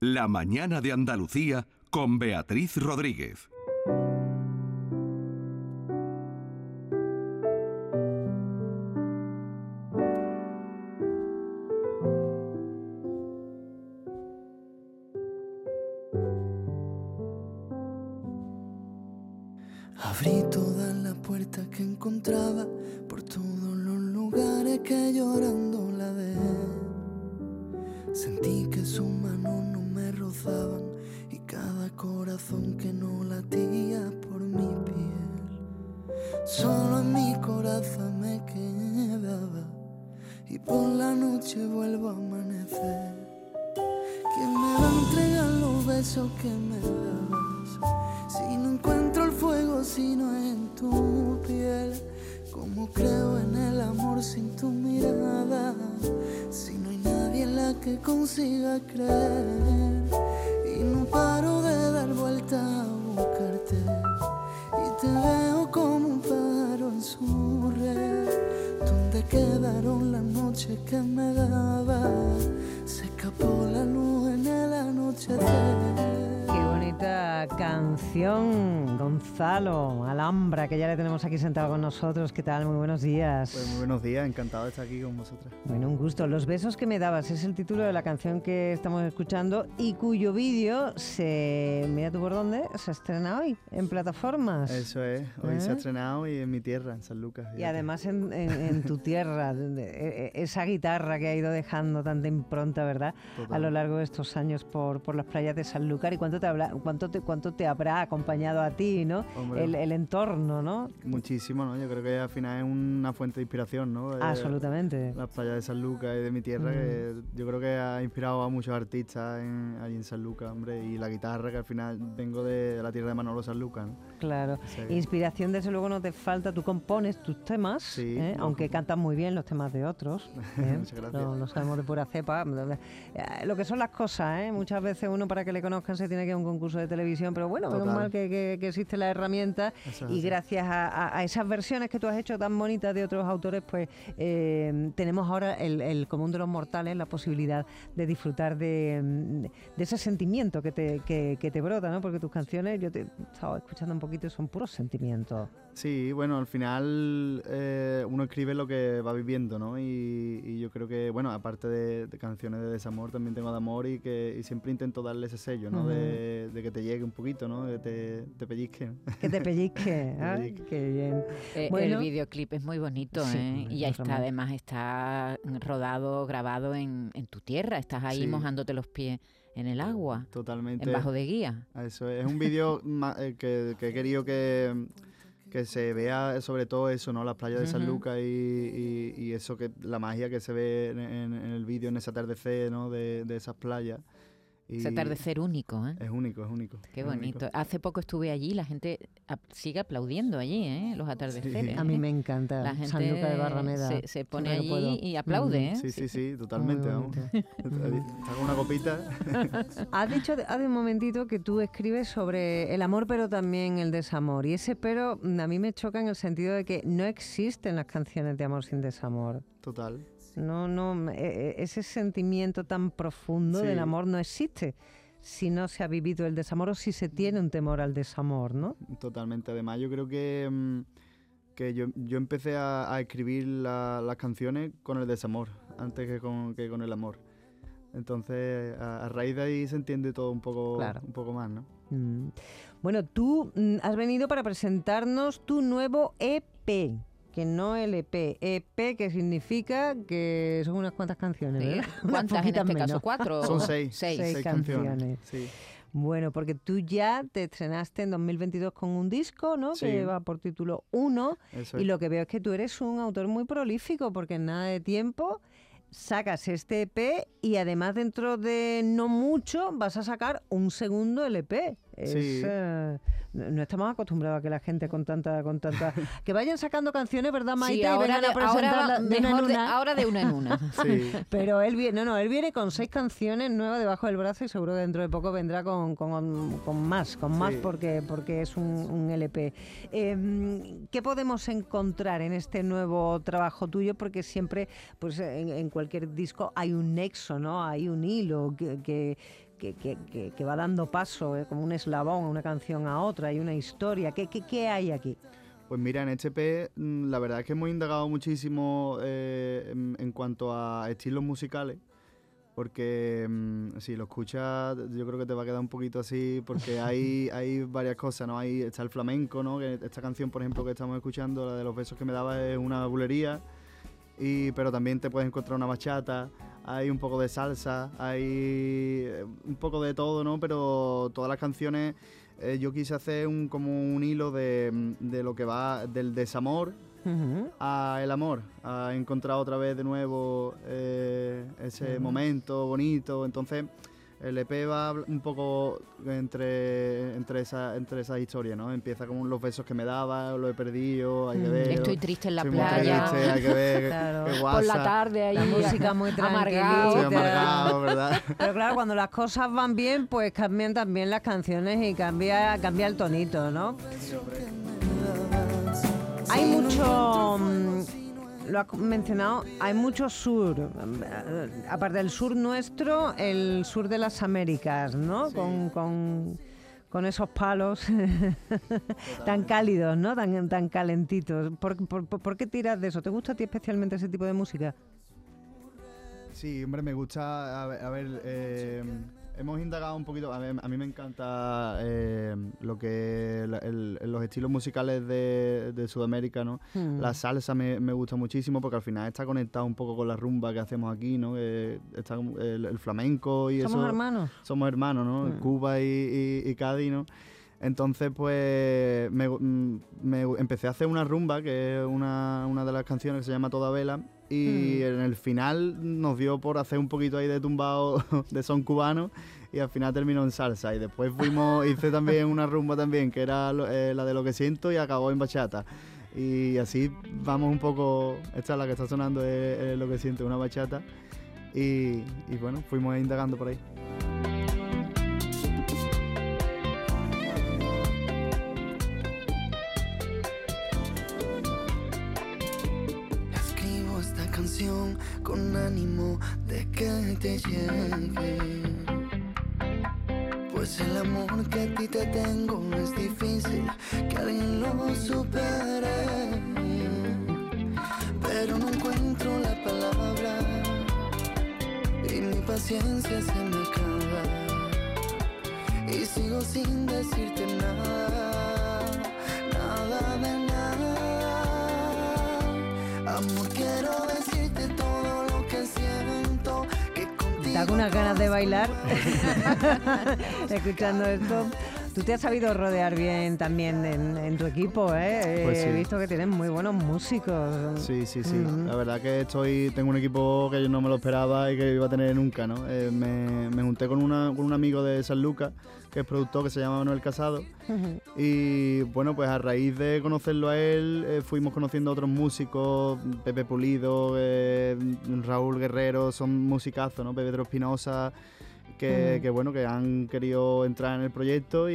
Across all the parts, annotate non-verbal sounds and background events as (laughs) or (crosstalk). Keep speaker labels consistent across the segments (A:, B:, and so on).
A: La mañana de Andalucía con Beatriz Rodríguez.
B: Que no latía por mi piel. Solo en mi corazón me quedaba y por la noche vuelvo a amanecer. ¿Quién me va a entregar los besos que me dabas? Si no encuentro el fuego, si no es en tu piel. ¿Cómo creo en el amor sin tu mirada? Si no hay nadie en la que consiga creer. Y te veo como un pájaro en su red. ¿Dónde quedaron las noches que me daba? Se escapó la luz en el anochecer.
C: Bonita canción, Gonzalo Alhambra, que ya le tenemos aquí sentado con nosotros. ¿Qué tal? Muy buenos días.
D: Pues muy buenos días, encantado de estar aquí con vosotras.
C: Bueno, un gusto. Los besos que me dabas es el título de la canción que estamos escuchando y cuyo vídeo se, mira tú por dónde, se estrena hoy en plataformas.
D: Eso es, hoy se
C: ¿Eh?
D: ha estrenado y en mi tierra, en San Lucas.
C: Y además en, en- en tu tierra, e- e- esa guitarra que ha ido dejando tanta impronta, ¿verdad?
D: Total.
C: A lo largo de estos años por, por las playas de Sanlúcar. ¿Y cuánto te, habla, cuánto, te, cuánto te habrá acompañado a ti, ¿no? El, el entorno, ¿no?
D: Muchísimo, ¿no? Yo creo que al final es una fuente de inspiración, ¿no?
C: Absolutamente.
D: Las playas de San Lucas y de mi tierra, que yo creo que ha inspirado a muchos artistas en- allí en San Lucas, hombre. Y la guitarra, que al final vengo de la tierra de Manolo San Lucas, ¿no?
C: Claro.
D: Sí.
C: Inspiración, desde luego, no te falta. Tú compones tus temas,
D: Sí,
C: ¿eh? aunque cantas muy bien los temas de otros. (laughs) ¿eh?
D: Muchas gracias.
C: No, no sabemos de pura cepa. Eh, Lo que son las cosas, ¿eh? Muchas veces uno para que le conozcan se tiene que ir a un concurso de televisión, pero bueno, menos
D: Total.
C: mal que, que- que existe la herramienta
D: Eso es
C: y
D: así.
C: gracias a, a- a esas versiones que tú has hecho tan bonitas de otros autores, pues tenemos ahora el, el común de los mortales la posibilidad de disfrutar de, de ese sentimiento que te, que, que te brota, ¿no? Porque tus canciones, yo te he estado escuchando un poquito, son puros sentimientos.
D: Sí, bueno, al final eh, uno escribe lo que va viviendo, ¿no? Y, y yo creo que, bueno, aparte de, de canciones de desamor, también tengo de amor y que y siempre intento darle ese sello, ¿no? de, de que te llegue un poquito, ¿no? De que te, te pellizque. ¿no?
C: Que te pellizque. (laughs) ¿ah?
D: pellizque.
C: Qué bien.
E: Eh,
C: Bueno.
E: el videoclip es muy bonito,
C: Sí,
E: ¿eh? Y ya
C: es
E: está, además está rodado, grabado en, en tu tierra. Estás ahí
D: Sí.
E: mojándote los pies en el agua,
D: Totalmente.
E: en bajo de guía.
D: Eso es, es un vídeo (laughs) eh, que, que he querido que, que se vea sobre todo eso, ¿no? Las playas de San. Lucas y, y- y eso que la magia que se ve en, en- en el vídeo, en ese atardecer, ¿no? De, de esas playas. Y
E: Ese atardecer único, ¿eh?
D: Es único, es único.
E: Qué
D: es
E: bonito.
D: único.
E: Hace poco estuve allí, la gente sigue aplaudiendo allí, ¿eh? Los atardeceres.
C: A mí
E: ¿eh?
C: me encanta.
E: La gente
C: de Barrameda.
E: se, se pone
C: puedo.
E: allí y aplaude,
C: Mm.
E: ¿eh?
D: Sí, sí, sí, totalmente. Vamos. (laughs) con una copita. (laughs)
C: Has dicho hace un momentito que tú escribes sobre el amor, pero también el desamor. Y ese pero mm, a mí me choca en el sentido de que no existen las canciones de amor sin desamor.
D: Total.
C: No, no, eh, eh, ese sentimiento tan profundo
D: Sí.
C: del amor no existe si no se ha vivido el desamor o si se tiene un temor al desamor, ¿no?
D: Totalmente. Además, yo creo que, mm, que yo, yo empecé a, a escribir la- las canciones con el desamor, antes que con, que con el amor. Entonces, a, a raíz de ahí se entiende todo un poco,
C: Claro.
D: un poco más, ¿no?
C: Mm. Bueno, tú mm, has venido para presentarnos tu nuevo EP. Que no LP, EP que significa que son unas cuantas canciones,
E: Sí. (laughs) ¿Cuántas en este
C: menos.
E: caso? ¿Cuatro?
D: Son seis.
E: Seis.
C: Seis canciones.
D: Sí.
C: Bueno, porque tú ya te estrenaste en 2022 con un disco, ¿no?
D: Sí.
C: Que lleva por título Uno.
D: Eso
C: Y lo que veo es que tú eres un autor muy prolífico, porque en nada de tiempo sacas este EP y además dentro de no mucho vas a sacar un segundo LP. Es,
D: Sí.
C: eh, no estamos acostumbrados a que la gente con tanta, con tanta, (laughs) que vayan sacando canciones, ¿verdad, Maite?
E: Sí,
C: y
E: ahora
C: vengan
E: de,
C: a
E: ahora,
C: de una en
E: de,
C: una.
E: ahora de una en una. (laughs)
D: Sí.
C: Pero él viene, no, no, él viene con seis canciones nuevas debajo del brazo y seguro que dentro de poco vendrá con, con- con más, con más porque, porque es un, un LP. Eh, ¿Qué podemos encontrar en este nuevo trabajo tuyo? Porque siempre, pues en, en cualquier disco hay un nexo, ¿no? Hay un hilo que, que, que, que- que- que va dando paso, eh, como un eslabón, una canción a otra, hay una historia. ¿Qué, qué, qué hay aquí?
D: Pues mira, en este EP la verdad es que hemos indagado muchísimo eh, en, en cuanto a estilos musicales, porque mm, si lo escuchas yo creo que te va a quedar un poquito así, porque (laughs) hay, hay varias cosas, ¿no? Hay, está el flamenco, ¿no? Esta canción, por ejemplo, que estamos escuchando, la de los besos que me daba, es una bulería, y, pero también te puedes encontrar una bachata, hay un poco de salsa, hay eh, un poco de todo, ¿no? Pero todas las canciones eh, yo quise hacer un, como un hilo de, mm, de lo que va del desamor
C: Ujú.
D: a el amor, a encontrar otra vez de nuevo eh, ese momento bonito. Entonces, el EP va un poco entre, entre, esa, entre esas historias, ¿no? Empieza con los besos que me daba, lo he perdido, hay que
C: Mm.
D: ver.
E: Estoy triste en la playa.
D: triste, hay que ver, (laughs) qué-
C: Claro.
D: qué
E: Por la tarde ahí.
C: La música muy (laughs)
E: amargado.
D: Amargado, ¿verdad? (laughs)
C: Pero claro, cuando las cosas van bien, pues cambian también las canciones y cambia, cambia el tonito, ¿no? Hay mucho, mm, lo ha mencionado, hay mucho sur, aparte del sur nuestro, el sur de las Américas, ¿no? Con, con- con esos palos (laughs) tan cálidos, ¿no? Tan, tan calentitos. ¿Por, por, por- por qué tiras de eso? ¿Te gusta a ti especialmente ese tipo de música?
D: Sí, hombre, me gusta. A ver, a ver, eh, hemos indagado un poquito. A, mí me encanta eh, lo que la- el- los estilos musicales de, de Sudamérica, ¿no?
C: Mm.
D: La salsa me, me gusta muchísimo porque al final está conectado un poco con la rumba que hacemos aquí, ¿no? Eh, está el, el flamenco y
C: ¿Somos
D: eso.
C: hermanos?
D: Somos hermanos, ¿no?
C: Mm.
D: Cuba y, y- y Cádiz, ¿no? Entonces, pues, me, mm, me empecé a hacer una rumba, que es una, una de las canciones que se llama Toda Vela, y
C: Mm.
D: en el final nos dio por hacer un poquito ahí de tumbado (laughs) de son cubano, y al final terminó en salsa. Y después fuimos, (laughs) hice también una rumba también, que era eh, la de Lo que siento, y acabó en bachata. Y así vamos un poco, esta es la que está sonando, es, es Lo que siento, una bachata. Y, y bueno, fuimos indagando por ahí.
B: De que te llegue. Pues el amor que a ti te tengo es difícil que alguien lo supere. Pero no encuentro la palabra y mi paciencia se me acaba. Y sigo sin decirte nada, nada de nada. Amor, quiero decirte contigo
C: ¿Te hago unas ganas de bailar? (laughs) Escuchando esto. Tú te has sabido rodear bien también en, en tu equipo, ¿eh?
D: Pues sí.
C: He visto que tienes muy buenos músicos.
D: Sí, sí, sí. La verdad que estoy, tengo un equipo que yo no me lo esperaba y que iba a tener nunca, ¿no? Eh, me, me junté con, una, con un amigo de San Lucas, que es productor, que se llama Manuel Casado. Y bueno, pues a raíz de conocerlo a él, eh, fuimos conociendo a otros músicos, Pepe Pulido, eh, Raúl Guerrero, son musicazos, ¿no? Pedro Espinosa, que, bueno, que han querido entrar en el proyecto y,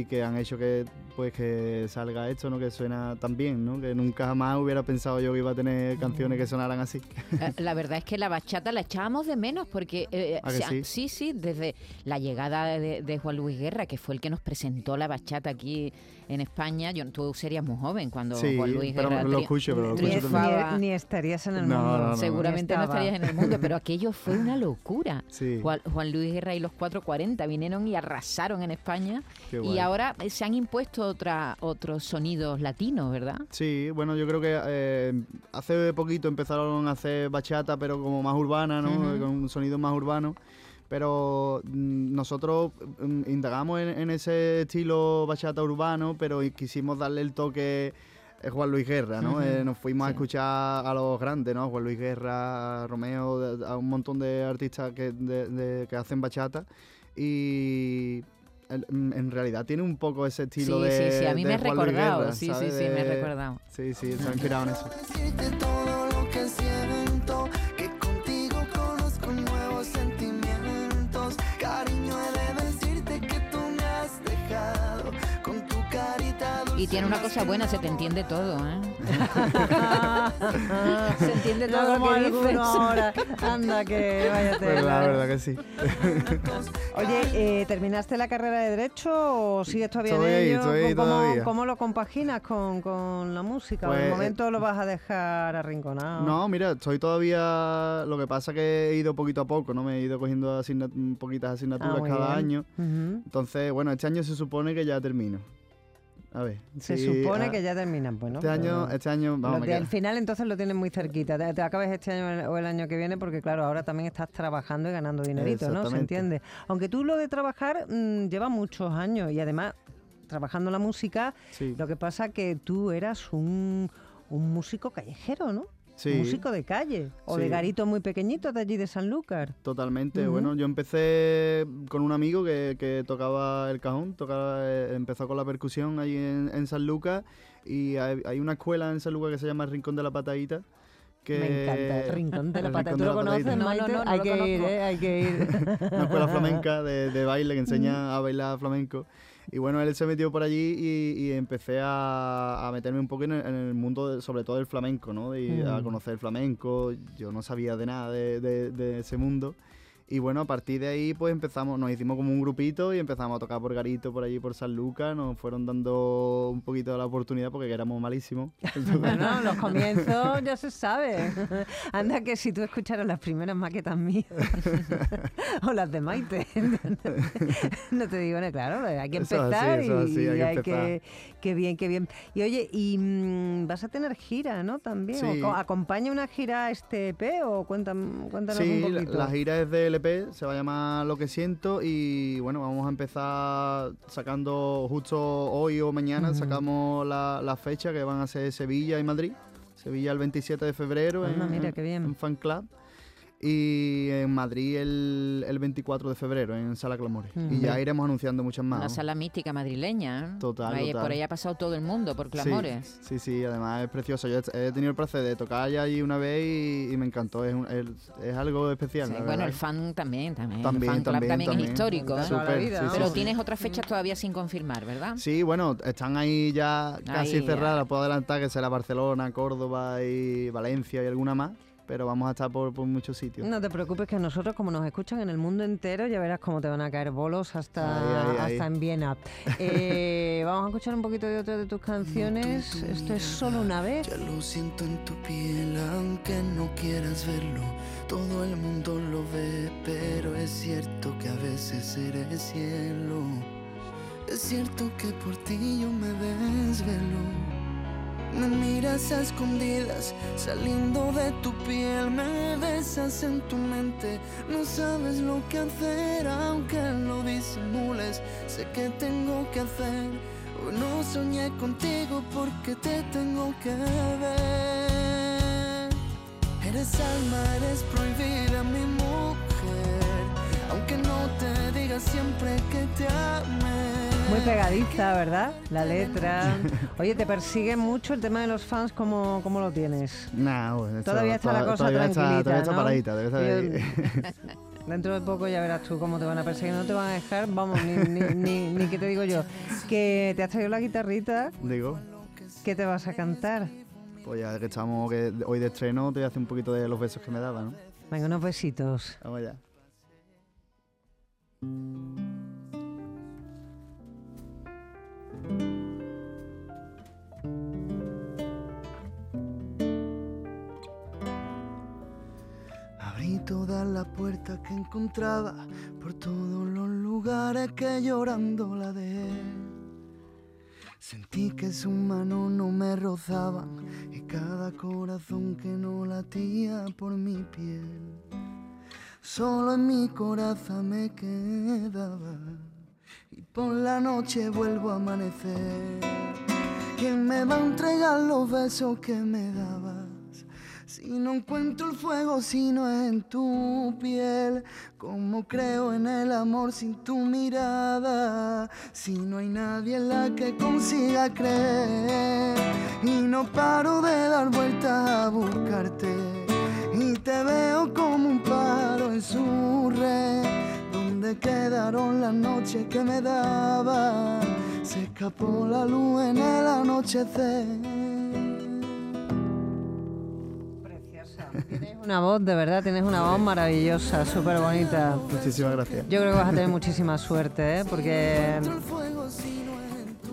D: y que han hecho que pues que salga esto, ¿no? Que suena tan bien, ¿no? Que nunca jamás hubiera pensado yo que iba a tener canciones que sonaran así.
E: Eh, La verdad es que la bachata la echábamos de menos porque eh,
D: ¿A que
E: se ha-
D: sí?
E: sí, sí, desde la llegada de, de Juan Luis Guerra, que fue el que nos presentó la bachata aquí en España. Yo, tú serías muy joven cuando
D: Sí,
E: Juan Luis
D: pero
E: Guerra
D: lo escucho, pero lo
C: Ni,
D: escucho
C: ni- estarías en el
D: No,
C: mundo.
D: no, no.
E: Seguramente no estarías en el mundo, pero aquello fue una locura.
D: Sí.
E: Juan, Juan Luis Guerra y los 440 vinieron y arrasaron en España y ahora eh, se han impuesto otra, otros sonidos latinos, ¿verdad?
D: Sí, bueno, yo creo que eh, hace poquito empezaron a hacer bachata, pero como más urbana, ¿no? Con un sonido más urbano. Pero mm, nosotros mm, indagamos en, en ese estilo bachata urbano, pero quisimos darle el toque eh, Juan Luis Guerra, ¿no?
E: Ujú.
D: Eh, nos fuimos a escuchar a los grandes, ¿no? Juan Luis Guerra, a Romeo, a un montón de artistas que, de- de- que hacen bachata. Y mm, en realidad tiene un poco ese estilo
E: sí,
D: de
E: sí, sí, a mí me he recordado,
D: Guerra,
E: sí, sí, sí, me he recordado.
D: Sí, sí, está inspirado en eso.
E: Y tiene una cosa buena, se te entiende todo, ¿eh? (laughs) se entiende todo
C: No
E: lo
C: como
E: que dices.
C: ahora. Anda, que vaya (laughs)
D: Pues la verdad que sí. (laughs)
C: Oye, eh, ¿terminaste la carrera de Derecho o sigues todavía
D: Estoy
C: en
D: ahí,
C: ello?
D: estoy ahí
C: ¿Cómo,
D: todavía.
C: cómo lo compaginas con, con la música? ¿O
D: Pues,
C: de
D: eh,
C: momento lo vas a dejar arrinconado?
D: No, mira, estoy todavía. Lo que pasa que he ido poquito a poco, ¿no? Me he ido cogiendo poquitas asignaturas
C: Ah,
D: cada
C: bien.
D: año. Entonces, bueno, este año se supone que ya termino. A ver.
C: Se supone
D: ah,
C: que ya terminan, pues, ¿no?
D: Este año, este año, vamos, queda.
C: al final entonces lo tienes muy cerquita. Te, te acabes este año o el año que viene porque, claro, ahora también estás trabajando y ganando dinerito, ¿no? ¿Se entiende? Aunque tú lo de trabajar mm, lleva muchos años y además trabajando la música,
D: Sí,
C: lo que pasa que tú eras un, un músico callejero, ¿no?
D: Sí.
C: Músico de calle o de
D: Sí.
C: garito muy pequeñito de allí de Sanlúcar.
D: Totalmente.
C: Ujú.
D: Bueno, yo empecé con un amigo que, que tocaba el cajón, tocaba, eh, empezó con la percusión allí en, en San Lucas y hay, hay una escuela en San Lucas que se llama el Rincón de la Patadita. Que
C: Me encanta el rincón de la (laughs) pata. ¿Tú lo conoces,
D: Patadita.
E: No, no, no, no
C: hay que ir. ¿eh? Hay que ir. (laughs)
D: una escuela flamenca de, de baile que (laughs) enseña a bailar flamenco. Y bueno, él se metió por allí y, y empecé a, a meterme un poco en el, en el mundo, de- sobre todo del flamenco, ¿no? Y a
C: Mm.
D: conocer el flamenco. Yo no sabía de nada de, de- de ese mundo. Y bueno, a partir de ahí pues empezamos, nos hicimos como un grupito y empezamos a tocar por Garito, por allí por San Lucas. Nos fueron dando un poquito de la oportunidad porque éramos malísimos. (laughs)
C: Bueno, los comienzos ya se sabe. (laughs) Anda que si tú escucharas las primeras maquetas mías (laughs) o las de Maite, no te digo, no, claro, hay que
D: Eso es así,
C: empezar
D: eso
C: y,
D: así, hay
C: y
D: que empezar.
C: que, qué bien, qué bien. Y oye, y mm, vas a tener gira, ¿no? También.
D: Sí.
C: ¿O co- ¿Acompaña una gira a este EP o cuéntanos
D: Sí,
C: un
D: la,
C: poquito?
D: la gira es de LP, se va a llamar Lo que siento y bueno, vamos a empezar sacando justo hoy o mañana, sacamos la, la fecha que van a ser Sevilla y Madrid. Sevilla el 27 de febrero
C: Anda,
D: en,
C: mira, qué bien.
D: en Fan Club y en Madrid el, el 24 de febrero en Sala Clamores. Y ya iremos anunciando muchas más.
E: La sala mística madrileña. ¿eh?
D: Total,
E: Ahí-
D: total.
E: Por ahí ha pasado todo el mundo, por clamores.
D: Sí, sí, sí, además es precioso. Yo he he tenido el placer de tocar allá allí una vez y, y me encantó. Es, un- es- es algo especial.
E: Sí, bueno, el fan también, también.
D: También,
E: el fan club
D: también,
E: también, es histórico, ¿eh? Pero tienes otras fechas todavía sin confirmar, ¿verdad?
D: Sí, bueno, están ahí ya casi
E: Ahí, ya.
D: cerradas. Puedo adelantar que será Barcelona, Córdoba y Valencia y alguna más. Pero vamos a estar por, por muchos sitios.
C: No te preocupes que nosotros, como nos escuchan en el mundo entero, ya verás cómo te van a caer bolos hasta,
D: Ahí, ahí, ahí.
C: hasta en Viena. Eh, (laughs) vamos a escuchar un poquito de otra de tus canciones. Esto es solo una vez.
B: Ya lo siento en tu piel, aunque no quieras verlo. Todo el mundo lo ve, pero es cierto que a veces eres cielo. Es cierto que por ti yo me desvelo. Me miras a escondidas, saliendo de tu piel, me besas en tu mente. No sabes lo que hacer, aunque lo disimules. Sé que tengo que hacer. Hoy no soñé contigo porque te tengo que ver. Eres alma, eres prohibida mi mujer. Aunque no te diga siempre que te ame.
C: Muy pegadiza, ¿verdad? La letra. (laughs) Oye, ¿te persigue mucho el tema de los fans? ¿Cómo, cómo lo tienes?
D: Nah, bueno,
C: Todavía está la cosa
D: todavía está-
C: tranquilita,
D: todavía está
C: ¿no?
D: paradita, ahí. (laughs)
C: Dentro de poco ya verás tú cómo te van a perseguir. No te van a dejar, vamos, ni, ni, ni, ni qué te digo yo. Que te has traído la guitarrita,
D: Digo,
C: ¿qué te vas a cantar?
D: pues ya que estamos que hoy de estreno, te voy a hacer un poquito de los besos que me daba, ¿no?
C: Venga, unos besitos.
D: Vamos allá.
B: Abrí todas las puertas que encontraba por todos los lugares que llorando la dejé. Sentí que sus manos no me rozaban y cada corazón que no latía por mi piel. Solo en mi corazón me quedaba por la noche vuelvo a amanecer. ¿Quién me va a entregar los besos que me dabas? Si no encuentro el fuego, si no es en tu piel, ¿cómo creo en el amor sin tu mirada? Si no hay nadie en la que consiga creer, y no paro de dar vueltas a buscarte, y te veo como un paro en su red, ¿Dónde quedaron las noches que me daba? Se escapó la luz en el anochecer.
C: Preciosa. Tienes una voz, de verdad, tienes una voz maravillosa, súper bonita.
D: Muchísimas gracias.
C: Yo creo que vas a tener muchísima suerte, ¿eh? porque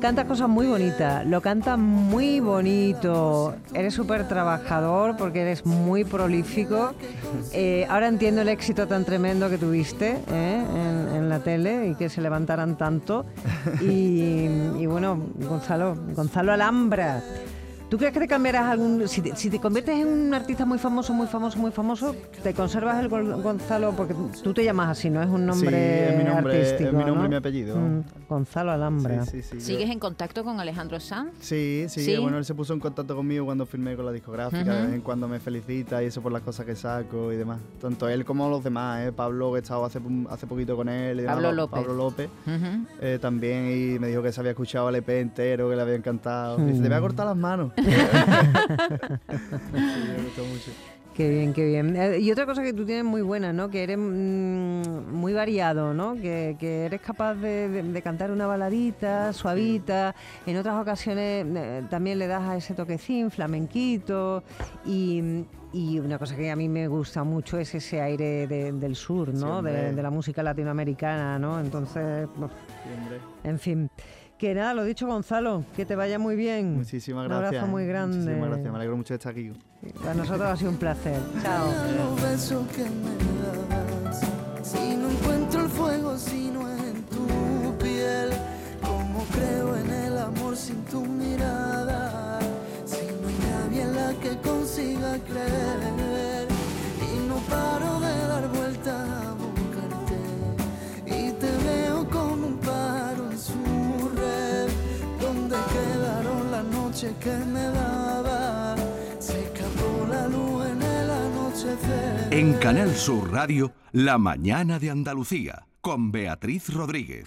C: Cantas cosas muy bonitas, lo cantas muy bonito, eres súper trabajador porque eres muy prolífico. Eh, ahora entiendo el éxito tan tremendo que tuviste ¿eh? en, en la tele y que se levantaran tanto. Y, y bueno, Gonzalo, Gonzalo Alhambra. ¿Tú crees que te cambiarás algún... Si te, si te conviertes en un artista muy famoso, muy famoso, muy famoso, te conservas el Gonzalo, porque tú te llamas así, ¿no? Es un nombre
D: sí, es mi nombre,
C: artístico,
D: es mi nombre
C: ¿no?
D: y mi apellido.
C: Mm, Gonzalo Alhambra.
D: Sí, sí, sí. yo-
E: ¿Sigues en contacto con Alejandro Sanz?
D: Sí, sí,
E: ¿Sí?
D: bueno, él se puso en contacto conmigo cuando firmé con la discográfica, de vez en cuando me felicita y eso por las cosas que saco y demás. Tanto él como los demás, ¿eh? Pablo, que he estado hace, hace poquito con él y demás,
E: Pablo
D: Pa-
E: López.
D: Pablo López eh, también y me dijo que se había escuchado el EP entero, que le había encantado. Dice, te voy a cortar las manos. Sí, me gustó mucho.
C: Qué bien, qué bien. Eh, y otra cosa que tú tienes muy buena, ¿no? Que eres mm, muy variado, ¿no? Que, que eres capaz de, de- de cantar una baladita, suavita. En otras ocasiones eh, también le das a ese toquecín, flamenquito. Y, y una cosa que a mí me gusta mucho es ese aire de- del sur, ¿no? de, la música latinoamericana, ¿no? Entonces,
D: Sí, hombre.
C: en fin. Que nada, lo dicho, Gonzalo, que te vaya muy bien.
D: Muchísimas
C: Un
D: gracias.
C: abrazo muy grande.
D: Muchísimas gracias, me alegro mucho de estar aquí.
C: Para nosotros ha sido un placer. Chao.
A: En Canal Sur Radio, La mañana de Andalucía, con Beatriz Rodríguez.